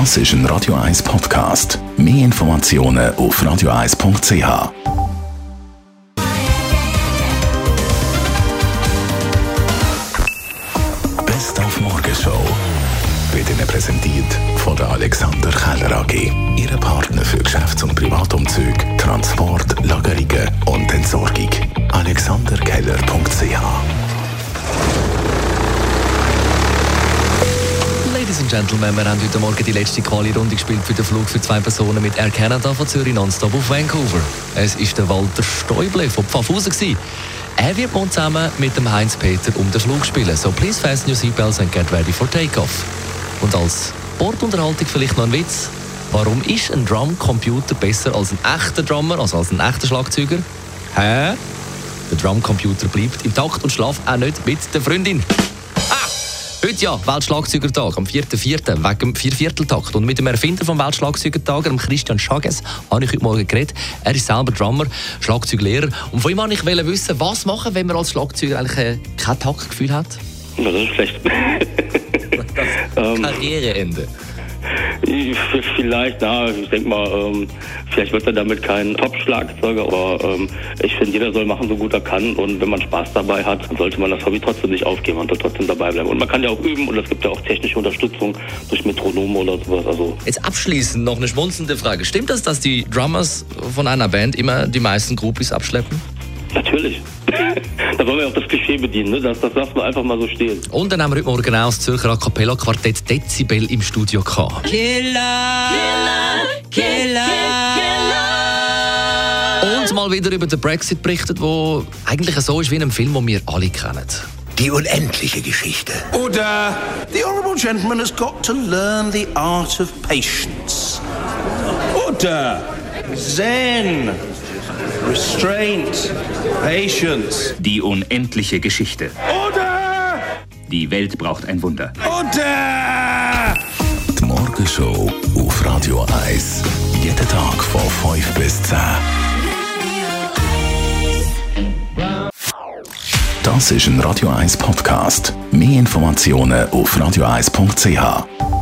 Das ist ein Radio 1 Podcast. Mehr Informationen auf radio1.ch. Best auf Morgenshow wird Ihnen präsentiert von der Alexander Keller AG. Ihre Partner für Geschäfts- und Privatumzüge, Transport, Lagerungen und Entsorgung. AlexanderKeller.ch Gentlemen, wir haben heute Morgen die letzte Quali-Runde gespielt für den Flug für zwei Personen mit Air Canada von Zürich nonstop auf Vancouver. Es war der Walter Stäuble von Pfaffhausen. Er wird morgen zusammen mit dem Heinz-Peter um den Flug spielen. So please fasten your seatbelts and get ready for takeoff. Und als Bordunterhaltung vielleicht noch ein Witz. Warum ist ein Drumcomputer besser als ein echter Drummer, also als ein echter Schlagzeuger? Hä? Der Drumcomputer bleibt im Takt und schlaft auch nicht mit der Freundin. Heute ja, Weltschlagzeugertag, am 4.4. wegen dem Viervierteltakt. Und mit dem Erfinder vom Weltschlagzeugertag, dem Christian Schages, habe ich heute Morgen geredet. Er ist selber Drummer, Schlagzeuglehrer. Und von ihm wollte ich wissen, was machen, wenn man als Schlagzeuger eigentlich äh, kein Taktgefühl hat? Das ist schlecht. ähm, Karriereende. Ich- vielleicht, na, ich denke mal, ähm, vielleicht wird er damit kein Top-Schlagzeuger, aber ähm, ich finde, jeder soll machen, so gut er kann. Und wenn man Spaß dabei hat, dann sollte man das Hobby trotzdem nicht aufgeben und trotzdem dabei bleiben. Und man kann ja auch üben und es gibt ja auch technische Unterstützung durch Metronome oder sowas. Also Jetzt abschließend noch eine schmunzelnde Frage. Stimmt das, dass die Drummers von einer Band immer die meisten Groupies abschleppen? natürlich. Da wollen wir auch das Klischee bedienen, ne? das, das lassen wir einfach mal so stehen. Und dann haben wir heute Morgen auch das Zürcher A Cappella Quartett Dezibel im Studio gehabt. Und mal wieder über den Brexit berichtet, wo eigentlich so ist wie in einem Film, den wir alle kennen. Die unendliche Geschichte. Order! The Honourable Gentleman has got to learn the art of patience. Order! Zen! Restraint! Patience! Die unendliche Geschichte. Order! Die Welt braucht ein Wunder. Order! Die Morgenshow auf Radio 1. Jeden Tag von 5 bis 10. Das ist ein Radio 1 Podcast. Mehr Informationen auf radio1.ch.